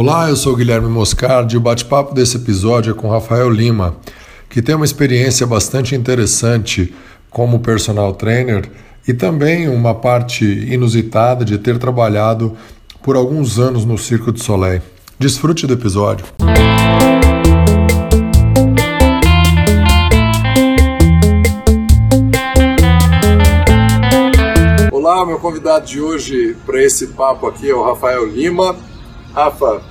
Olá, eu sou Guilherme Moscardi e o bate-papo desse episódio é com Rafael Lima, que tem uma experiência bastante interessante como personal trainer e também uma parte inusitada de ter trabalhado por alguns anos no Circo de Soleil. Desfrute do episódio. Olá, meu convidado de hoje para esse papo aqui é o Rafael Lima. Rafa,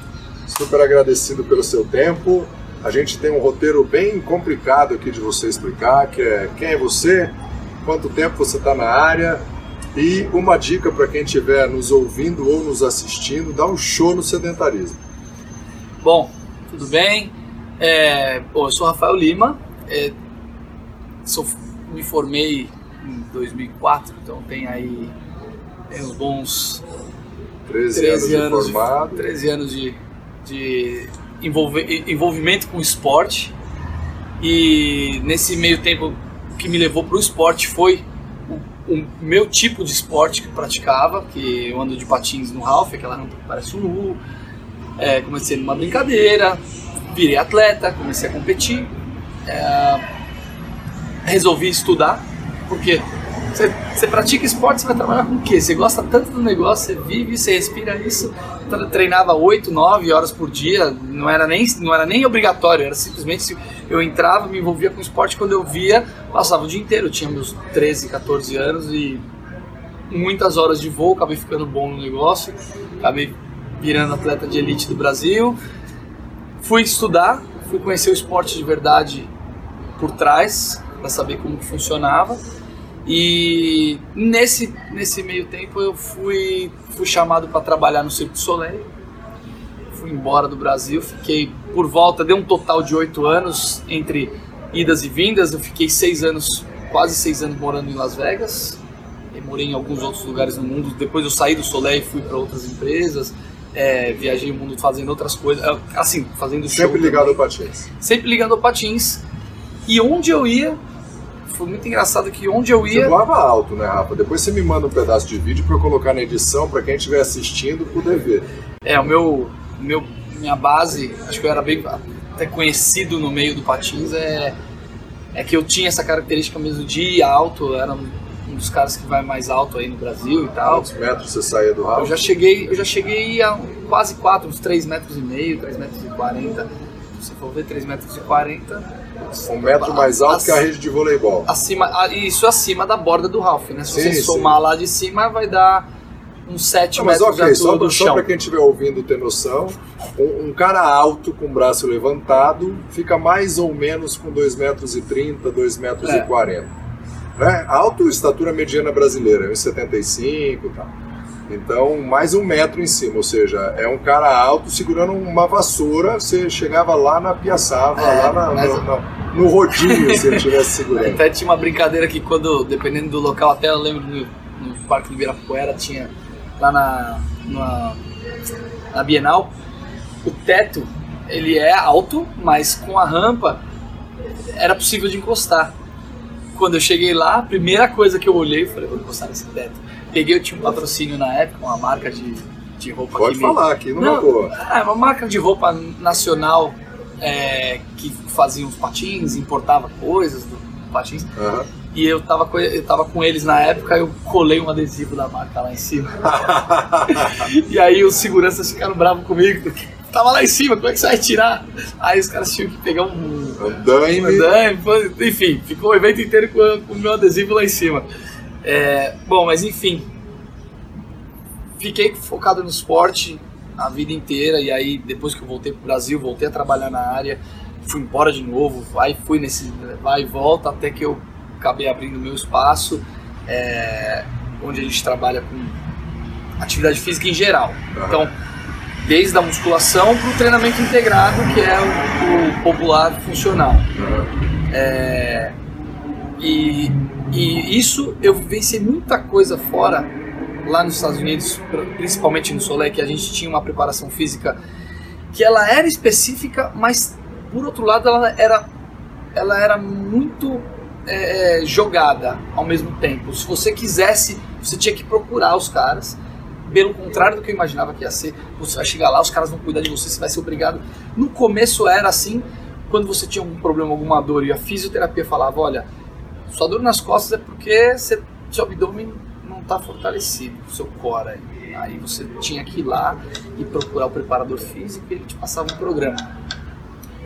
super agradecido pelo seu tempo. A gente tem um roteiro bem complicado aqui de você explicar, que é quem é você, quanto tempo você está na área e uma dica para quem estiver nos ouvindo ou nos assistindo, dá um show no sedentarismo. Bom, tudo bem? É, bom, eu sou Rafael Lima, é, sou, me formei em 2004, então tem aí uns bons 13, 13 anos, de formado. De, 13 anos de, de envolve, envolvimento com esporte. E nesse meio tempo, que me levou para o esporte foi o, o, meu tipo de esporte que praticava, que eu ando de patins no Ralph, aquela rampa que parece um nu. É, comecei numa brincadeira, virei atleta, comecei a competir. É, resolvi estudar, porque você, você pratica esporte, você vai trabalhar com o quê? Você gosta tanto do negócio, você vive, você respira isso. Treinava 8, 9 horas por dia, não era nem, não era nem obrigatório, era simplesmente eu entrava, me envolvia com esporte, quando eu via, passava o dia inteiro. Eu tinha meus 13, 14 anos e muitas horas de voo, acabei ficando bom no negócio, acabei virando atleta de elite do Brasil. Fui estudar, fui conhecer o esporte de verdade por trás, para saber como funcionava. E nesse, nesse meio tempo eu fui, fui chamado para trabalhar no Circo Soleil. Fui embora do Brasil, fiquei por volta, deu um total de oito anos entre idas e vindas. Eu fiquei seis anos, quase seis anos morando em Las Vegas. Eu morei em alguns outros lugares no mundo. Depois eu saí do Soleil e fui para outras empresas. É, viajei o mundo fazendo outras coisas, assim, fazendo Sempre show ligado também. ao patins. Sempre ligado ao patins. E onde eu ia, foi muito engraçado que onde eu ia. Você voava alto, né, Rafa? Depois você me manda um pedaço de vídeo para eu colocar na edição para quem estiver assistindo poder ver. É, o meu, meu, minha base, acho que eu era bem até conhecido no meio do patins, é, é que eu tinha essa característica mesmo de ir alto, era um, um dos caras que vai mais alto aí no Brasil e tal. Quantos metros você saía do Rafa? Eu já cheguei, eu já cheguei a quase 4, uns 3 metros e meio, 3 metros e 40. Se for ver 3 metros e 40, um metro mais alto que a rede de voleibol. Acima, isso acima da borda do Ralph, né? Se Sim, você somar lá de cima, vai dar uns 7 Não, mas metros de ok, altura só, do só chão. para quem estiver ouvindo ter noção, um, um cara alto com o braço levantado fica mais ou menos com 2 metros e 30, 2 metros É. e 40. Né? Alto, estatura mediana brasileira, 1,75 e tal. Então, mais um metro em cima, ou seja, é um cara alto segurando uma vassoura, você chegava lá na piaçava, É, lá na- mas- no, no- no rodinho, se ele estivesse segurando. Até tinha uma brincadeira que quando, dependendo do local, até eu lembro no, no Parque do Ibirapuera, tinha lá na, na, na Bienal, o teto, ele é alto, mas com a rampa era possível de encostar. Quando eu cheguei lá, a primeira coisa que eu olhei, falei, vou encostar nesse teto. Peguei, eu tinha um patrocínio na época, uma marca de, de roupa Pode me- falar aqui, não, Não, é uma marca de roupa nacional é, que fazia uns patins, importava coisas do patins. Aham. E eu tava, com, eu tava com eles na época, eu colei um adesivo da marca lá em cima. e aí os seguranças ficaram bravos comigo, porque tava lá em cima, como é que você vai tirar? Aí os caras tinham que pegar um. Andaime. um andaime, enfim, ficou o evento inteiro com o meu adesivo lá em cima. É, bom, mas enfim. Fiquei focado no esporte a vida inteira e aí depois que eu voltei pro Brasil, voltei a trabalhar na área, fui embora de novo, vai fui nesse vai e volta até que eu acabei abrindo meu espaço, é, onde a gente trabalha com atividade física em geral. Então, desde a musculação para o treinamento integrado, que é o, o popular funcional. É, e, e isso eu vivenciei muita coisa fora, lá nos Estados Unidos, principalmente no Soleil, que a gente tinha uma preparação física que ela era específica, mas por outro lado ela era, ela era muito é, jogada ao mesmo tempo. Se você quisesse, você tinha que procurar os caras. pelo contrário do que eu imaginava que ia ser. Você vai chegar lá, os caras vão cuidar de você, você vai ser obrigado. No começo era assim, quando você tinha algum problema, alguma dor e a fisioterapia falava, olha, sua dor nas costas é porque você, seu abdômen não está fortalecido, seu core. Aí. aí você tinha que ir lá e procurar o preparador físico e ele te passava um programa.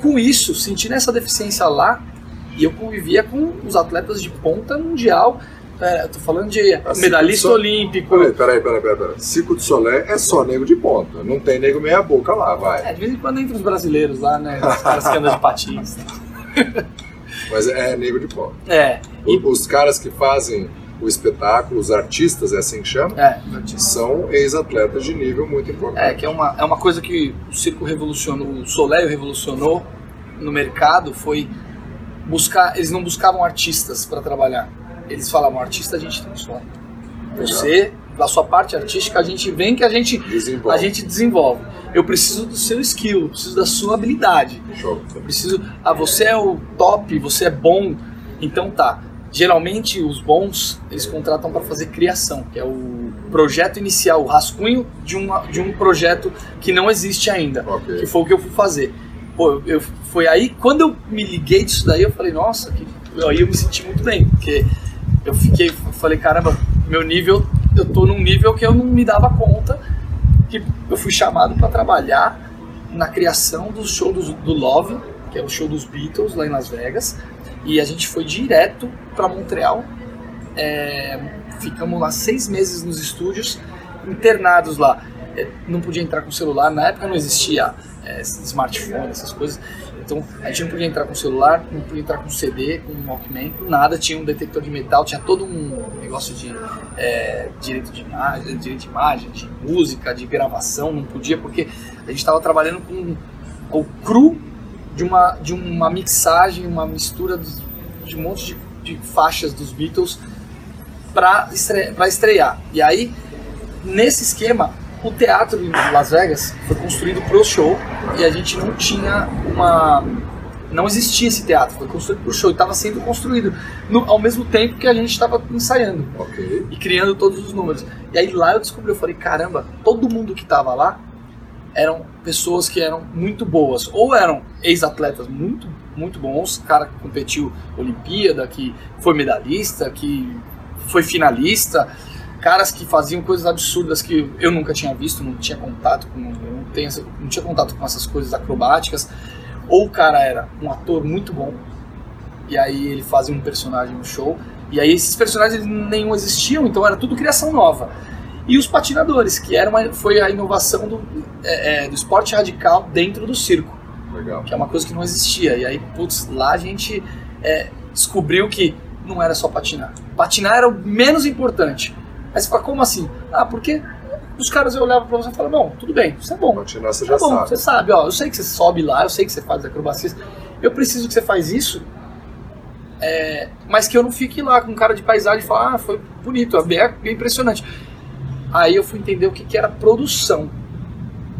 Com isso, sentindo essa deficiência lá, e eu convivia com os atletas de ponta mundial, é, tô falando de a medalhista so... olímpico. Peraí, peraí, peraí, peraí, peraí. Cico de Solé é só nego de ponta. Não tem nego meia boca lá, vai. É, de vez em quando entra os brasileiros lá, né? Os caras que andam de patins. Mas é, é nego de ponta. É. E... Os caras que fazem o espetáculo, os artistas, é assim que chama? É, são ex-atletas de nível muito importante. É, que é uma, é uma coisa que o circo revolucionou, o Soleil revolucionou no mercado, foi buscar, eles não buscavam artistas para trabalhar eles falavam, artista a gente transforma. Você, da sua parte artística, a gente vem que a gente desenvolve. a gente desenvolve. Eu preciso do seu skill, eu preciso da sua habilidade. Show. Eu preciso, ah, você é o top, você é bom, então tá. Geralmente os bons, eles contratam para fazer criação, que é o projeto inicial, o rascunho de, uma, de um projeto que não existe ainda, okay. que foi o que eu fui fazer. Pô, eu, foi aí, quando eu me liguei disso daí, eu falei, nossa, que, aí eu me senti muito bem, porque eu fiquei, falei, caramba, meu nível, eu tô num nível que eu não me dava conta que eu fui chamado para trabalhar na criação do show do, do Love, que é o show dos Beatles lá em Las Vegas, e a gente foi direto para Montreal. É, ficamos lá seis meses nos estúdios, internados lá. É, não podia entrar com celular, na época não existia é, smartphone, essas coisas. Então a gente não podia entrar com celular, não podia entrar com CD, com Walkman, com nada. Tinha um detector de metal, tinha todo um negócio de é, direito de imagem, direito de imagem, de música, de gravação. Não podia porque a gente estava trabalhando com o cru de uma, de uma mixagem, uma mistura de um monte de, de faixas dos Beatles para estre estrear. E aí, nesse esquema, o teatro em Las Vegas foi construído para o show e a gente não tinha uma não existia esse teatro, foi construído para o show e estava sendo construído no, ao mesmo tempo que a gente estava ensaiando okay. e criando todos os números. E aí lá eu descobri, eu falei, caramba, todo mundo que estava lá eram pessoas que eram muito boas, ou eram ex-atletas muito, muito bons, cara que competiu Olimpíada, que foi medalhista, que foi finalista, caras que faziam coisas absurdas que eu nunca tinha visto, não tinha contato com, não, tenho, não tinha contato com essas coisas acrobáticas. Ou o cara era um ator muito bom, e aí ele fazia um personagem no show, e aí esses personagens nenhum existiam, então era tudo criação nova. E os patinadores, que era uma, foi a inovação do, é, é, do esporte radical dentro do circo. Legal. Que é uma coisa que não existia. E aí, putz, lá a gente é, descobriu que não era só patinar. Patinar era o menos importante. Aí você fala, como assim? Ah, porque os caras olhavam pra você e falavam, não, tudo bem, você é bom. Continuar, você já bom, sabe. Você sabe, ó, eu sei que você sobe lá, eu sei que você faz acrobacias, eu preciso que você faz isso, é, mas que eu não fique lá com cara de paisagem e falar, ah, foi bonito, é bem, é bem impressionante. Aí eu fui entender o que, que era produção.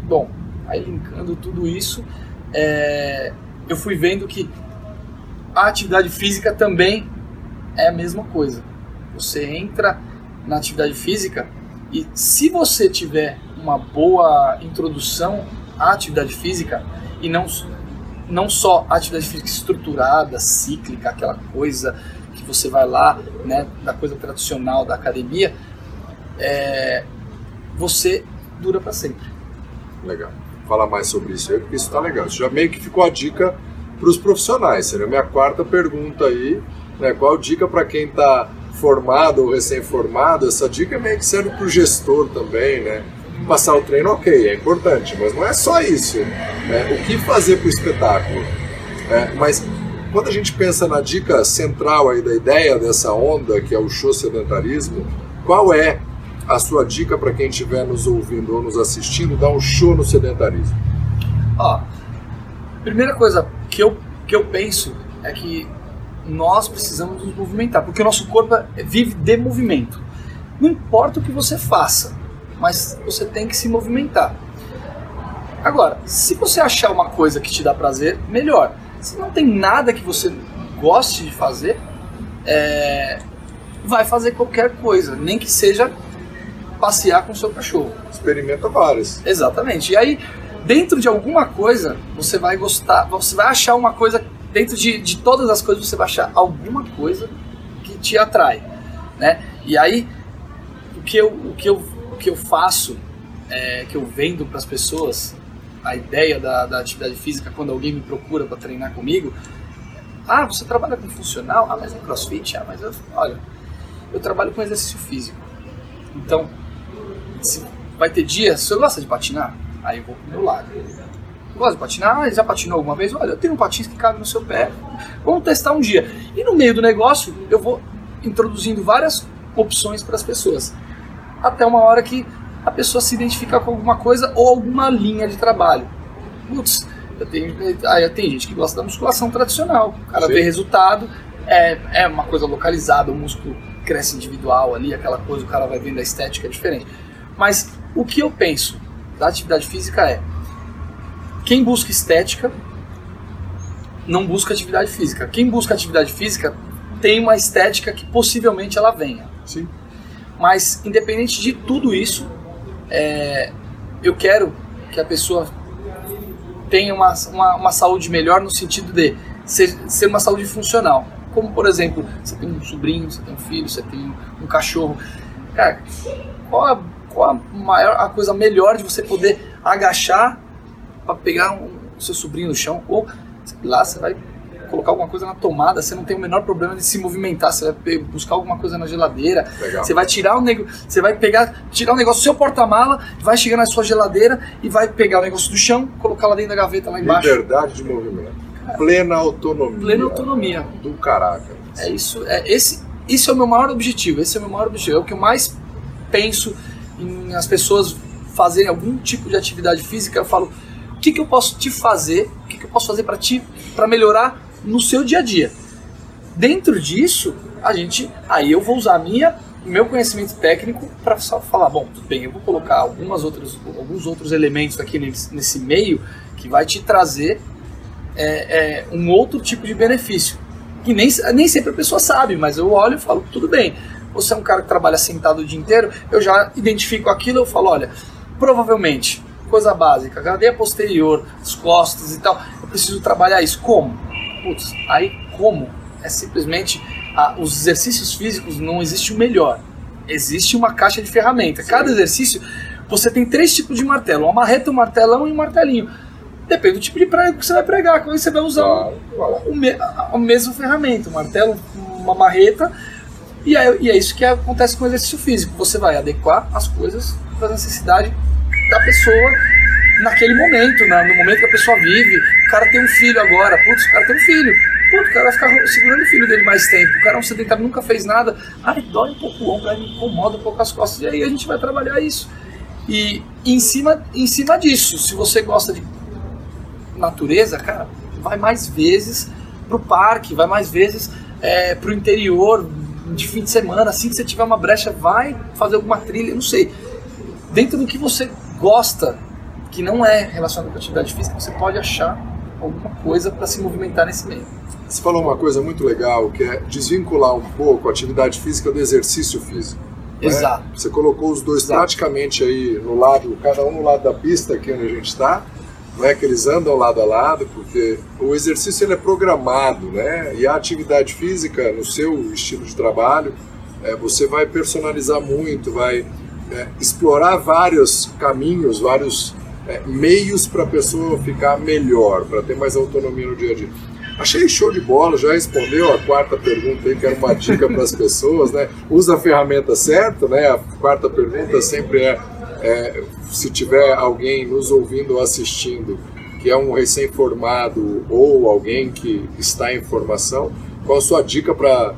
Bom, aí linkando tudo isso, é, eu fui vendo que a atividade física também é a mesma coisa. Você entra na atividade física e se você tiver uma boa introdução à atividade física e não não só a atividade física estruturada, cíclica, aquela coisa que você vai lá, né, da coisa tradicional da academia, é, você dura para sempre. Legal. Fala mais sobre isso aí, porque isso tá legal. Isso já meio que ficou a dica para os profissionais. Seria a minha quarta pergunta aí, né? Qual dica para quem está formado ou recém-formado, essa dica meio que serve para o gestor também, né? Passar o treino, ok, é importante, mas não é só isso. Né? O que fazer para o espetáculo? É, mas quando a gente pensa na dica central aí da ideia dessa onda, que é o show sedentarismo, qual é a sua dica para quem estiver nos ouvindo ou nos assistindo dar um show no sedentarismo? Ó, primeira coisa que eu, que eu penso é que nós precisamos nos movimentar, porque o nosso corpo vive de movimento. Não importa o que você faça, mas você tem que se movimentar. Agora, se você achar uma coisa que te dá prazer, melhor. Se não tem nada que você goste de fazer, é... vai fazer qualquer coisa, nem que seja passear com o seu cachorro. Experimenta várias. Exatamente. E aí, dentro de alguma coisa, você vai gostar, você vai achar uma coisa, dentro de, de todas as coisas, você vai achar alguma coisa que te atrai, né? E aí, o que eu, o que eu, o que eu faço, é, que eu vendo para as pessoas, a ideia da, da atividade física, quando alguém me procura para treinar comigo, ah, você trabalha com funcional? Ah, mas é crossfit? Ah, mas eu, olha, eu trabalho com exercício físico. Então, se vai ter dias, você gosta de patinar? Aí eu vou pro meu lado. Gosta de patinar? Ah, já patinou alguma vez? Olha, eu tenho um patins que cabe no seu pé. Vamos testar um dia. E no meio do negócio, eu vou introduzindo várias opções para as pessoas. Até uma hora que a pessoa se identifica com alguma coisa ou alguma linha de trabalho. Putz, eu tenho, aí tem gente que gosta da musculação tradicional. O cara Sim. vê resultado, é, é uma coisa localizada, o músculo cresce individual ali, aquela coisa, o cara vai vendo a estética é diferente. Mas o que eu penso da atividade física é quem busca estética não busca atividade física. Quem busca atividade física tem uma estética que possivelmente ela venha. Sim. Mas independente de tudo isso, é, eu quero que a pessoa tenha uma, uma, uma, saúde melhor no sentido de ser, ser uma saúde funcional. Como, por exemplo, você tem um sobrinho, você tem um filho, você tem um cachorro. Cara, qual a, qual a maior a coisa melhor de você poder agachar para pegar o um, seu sobrinho no chão? Ou lá você vai colocar alguma coisa na tomada, você não tem o menor problema de se movimentar, você vai buscar alguma coisa na geladeira, Legal. você vai tirar o nego, você vai pegar, tirar o negócio do seu porta-mala, vai chegar na sua geladeira e vai pegar o negócio do chão, colocar lá dentro da gaveta lá embaixo. Liberdade de movimento. Plena autonomia. Plena autonomia. Do caraca. É isso, é esse, isso é o meu maior objetivo, esse é o meu maior objetivo, é o que eu mais penso em as pessoas fazerem algum tipo de atividade física, eu falo, o que, que eu posso te fazer, o que, que eu posso fazer para ti, para melhorar no seu dia a dia. Dentro disso, a gente, aí eu vou usar minha meu conhecimento técnico para falar, bom, tudo bem, eu vou colocar algumas outras, alguns outros elementos aqui nesse, nesse meio que vai te trazer é, é, um outro tipo de benefício. Que nem, nem sempre a pessoa sabe, mas eu olho e falo, tudo bem, você é um cara que trabalha sentado o dia inteiro, eu já identifico aquilo, eu falo, olha, provavelmente, coisa básica, cadeia posterior, as costas e tal, eu preciso trabalhar isso. Como? Putz, aí como? É simplesmente ah, os exercícios físicos não existe o melhor. Existe uma caixa de ferramentas. Cada exercício você tem três tipos de martelo: uma marreta, um martelão e um martelinho. Depende do tipo de prego que você vai pregar. Quando você vai usar claro, claro. O, me, a, mesma ferramenta, um martelo, uma marreta. E é, e é isso que acontece com o exercício físico. Você vai adequar as coisas para a necessidade da pessoa naquele momento, né? no momento que a pessoa vive. O cara tem um filho agora, putz, o cara tem um filho. Putz, o cara vai ficar segurando o filho dele mais tempo. O cara é um sedentário, nunca fez nada. Ai, dói um pouco o ombro, ai, me incomoda um pouco as costas. E aí a gente vai trabalhar isso. E em cima, em cima disso, se você gosta de natureza, cara, vai mais vezes pro parque, vai mais vezes é, pro interior, de fim de semana, assim que você tiver uma brecha, vai fazer alguma trilha, não sei. Dentro do que você gosta que não é relacionado com atividade física, você pode achar alguma coisa para se movimentar nesse meio. Você falou uma coisa muito legal, que é desvincular um pouco a atividade física do exercício físico. Né? Exato. Você colocou os dois Exato. praticamente aí no lado, cada um no lado da pista aqui onde a gente está, não é que eles andam lado a lado, porque o exercício ele é programado, né? E a atividade física no seu estilo de trabalho, é, você vai personalizar muito, vai é, explorar vários caminhos, vários é, meios para a pessoa ficar melhor, para ter mais autonomia no dia a dia. Achei show de bola, já respondeu a quarta pergunta aí, que era uma dica para as pessoas, né? Usa a ferramenta certa, né? A quarta pergunta sempre é, é se tiver alguém nos ouvindo ou assistindo que é um recém-formado ou alguém que está em formação, qual a sua dica para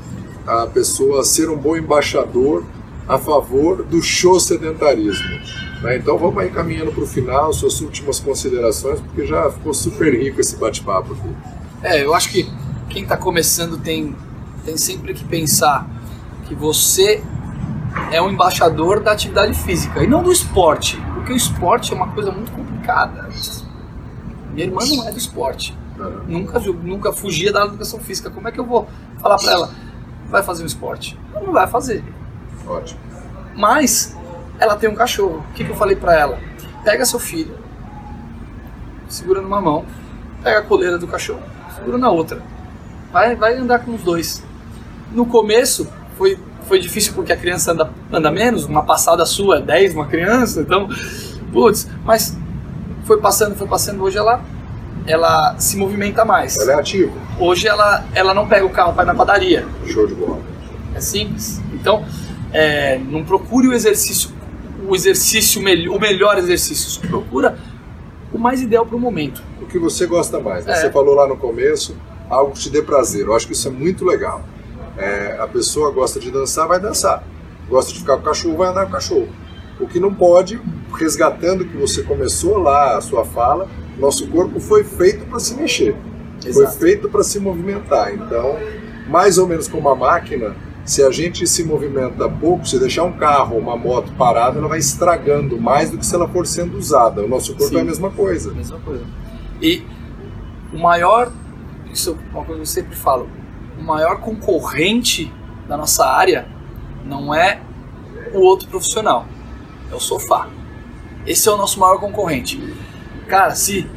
a pessoa ser um bom embaixador a favor do show sedentarismo? Né? Então vamos aí caminhando para o final, suas últimas considerações, porque já ficou super rico esse bate-papo aqui. É, eu acho que quem está começando tem, tem sempre que pensar que você é um embaixador da atividade física e não do esporte, porque o esporte é uma coisa muito complicada. Minha irmã não é do esporte, nunca, nunca fugia da educação física. Como é que eu vou falar para ela, vai fazer um esporte? Ela não vai fazer. Ótimo. Mas ela tem um cachorro. O que, que eu falei para ela? Pega seu filho, segura numa mão, pega a coleira do cachorro, segura na outra. Vai, vai andar com os dois. No começo foi, foi difícil porque a criança anda, anda menos, uma passada sua é 10, uma criança, então, putz, mas foi passando, foi passando, hoje ela ela se movimenta mais. Ela é ativa. Hoje ela, ela não pega o carro para ir na padaria. Show de bola. É simples. Então, é, não procure o exercício, o exercício o melhor exercício. Procura o mais ideal para o momento. O que você gosta mais. Né? É. Você falou lá no começo, algo que te dê prazer. Eu acho que isso é muito legal. É, a pessoa gosta de dançar, vai dançar. Gosta de ficar com o cachorro, vai andar com o cachorro. O que não pode, resgatando que você começou lá a sua fala, nosso corpo foi feito para se mexer, Exato. foi feito para se movimentar. Então, mais ou menos como uma máquina, se a gente se movimenta pouco, se deixar um carro ou uma moto parada, ela vai estragando mais do que se ela for sendo usada. O nosso corpo Sim. é a mesma coisa. Mesma coisa. E o maior, isso é uma coisa que eu sempre falo, o maior concorrente da nossa área não é o outro profissional, é o sofá. Esse é o nosso maior concorrente. Cara, se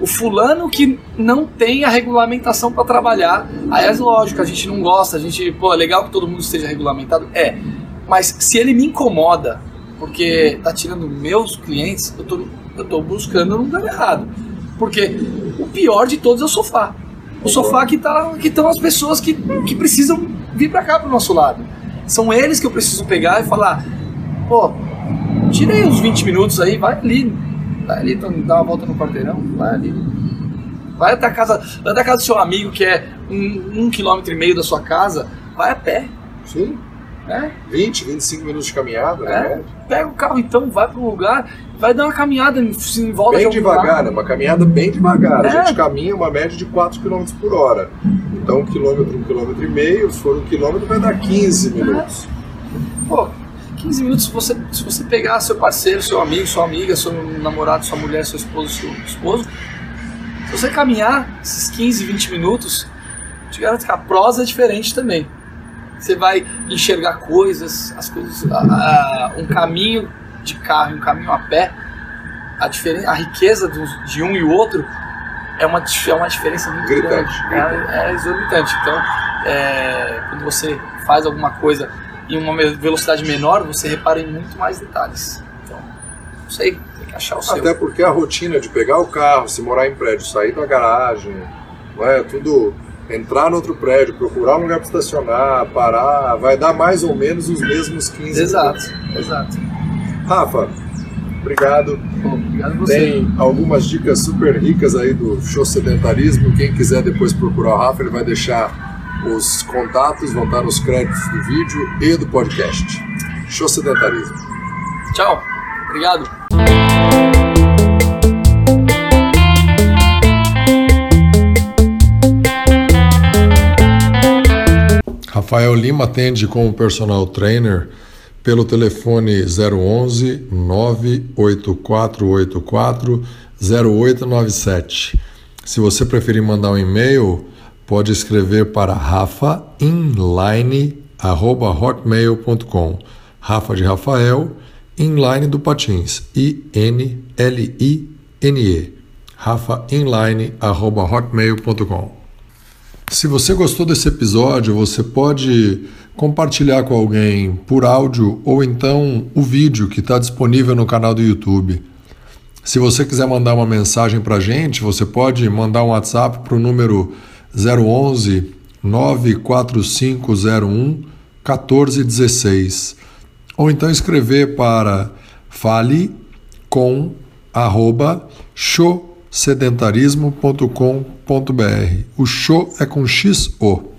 o fulano que não tem a regulamentação para trabalhar, aí é lógico, a gente não gosta, a gente, pô, é legal que todo mundo esteja regulamentado, é. Mas se ele me incomoda, porque tá tirando meus clientes, eu tô, eu tô buscando no lugar errado. Porque o pior de todos é o sofá. O sofá que tá que estão as pessoas que, que precisam vir para cá pro nosso lado. São eles que eu preciso pegar e falar, pô, tirei uns 20 minutos aí, vai ali, vai ali, então, dá uma volta no quarteirão, vai ali. Vai até a casa, vai até a casa do seu amigo que é um, um quilômetro e meio da sua casa, vai a pé. Sim. É? 20, 25 minutos de caminhada, é. né? Pega o carro então, vai para um lugar, vai dar uma caminhada em, volta Bem de devagar, né? uma caminhada bem devagar. É. A gente caminha uma média de 4 km por hora. Então, um quilômetro, um quilômetro e meio, se for um quilômetro, vai dar 15 minutos. É. Pô, 15 minutos, se você, se você pegar seu parceiro, seu amigo, sua amiga, seu namorado, sua mulher, seu esposo, seu esposo, se você caminhar esses 15, 20 minutos, te garanto que a prosa é diferente também. Você vai enxergar coisas, as coisas, a, a, um caminho de carro e um caminho a pé, a, diferença, a riqueza de um e o outro é uma, é uma diferença muito gritante, grande. É, é, exorbitante. Então, é, quando você faz alguma coisa em uma velocidade menor, você repara em muito mais detalhes. Então, não sei, tem que achar o seu. Até porque a rotina de pegar o carro, se morar em prédio, sair da garagem, não é tudo entrar no outro prédio, procurar um lugar para estacionar, parar, vai dar mais ou menos os mesmos 15 exato, minutos. Exato, Rafa, obrigado. Bom, obrigado a você. Tem algumas dicas super ricas aí do show sedentarismo. Quem quiser depois procurar o Rafa, ele vai deixar os contatos vão estar nos créditos do vídeo e do podcast. Show Sedentarismo. Tchau. Obrigado. Rafael Lima atende como personal trainer pelo telefone 011 98484 0897. Se você preferir mandar um e-mail, pode escrever para rafainline@hotmail.com. Rafa de Rafael, inline do Patins, I N L I N E. rafainline@hotmail.com. Se você gostou desse episódio, você pode compartilhar com alguém por áudio ou então o vídeo que está disponível no canal do YouTube. Se você quiser mandar uma mensagem para a gente, você pode mandar um WhatsApp para o número 011 94501 1416 ou então escrever para fale com arroba. O show é com X O.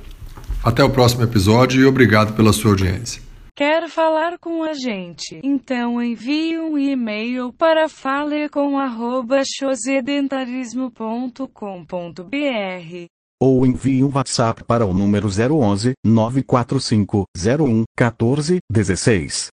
Até o próximo episódio e obrigado pela sua audiência. Quer falar com a gente? Então envie um e-mail para falecomarroba.showsedentarismo.com.br ou envie um WhatsApp para o número 011 945 01 14 16.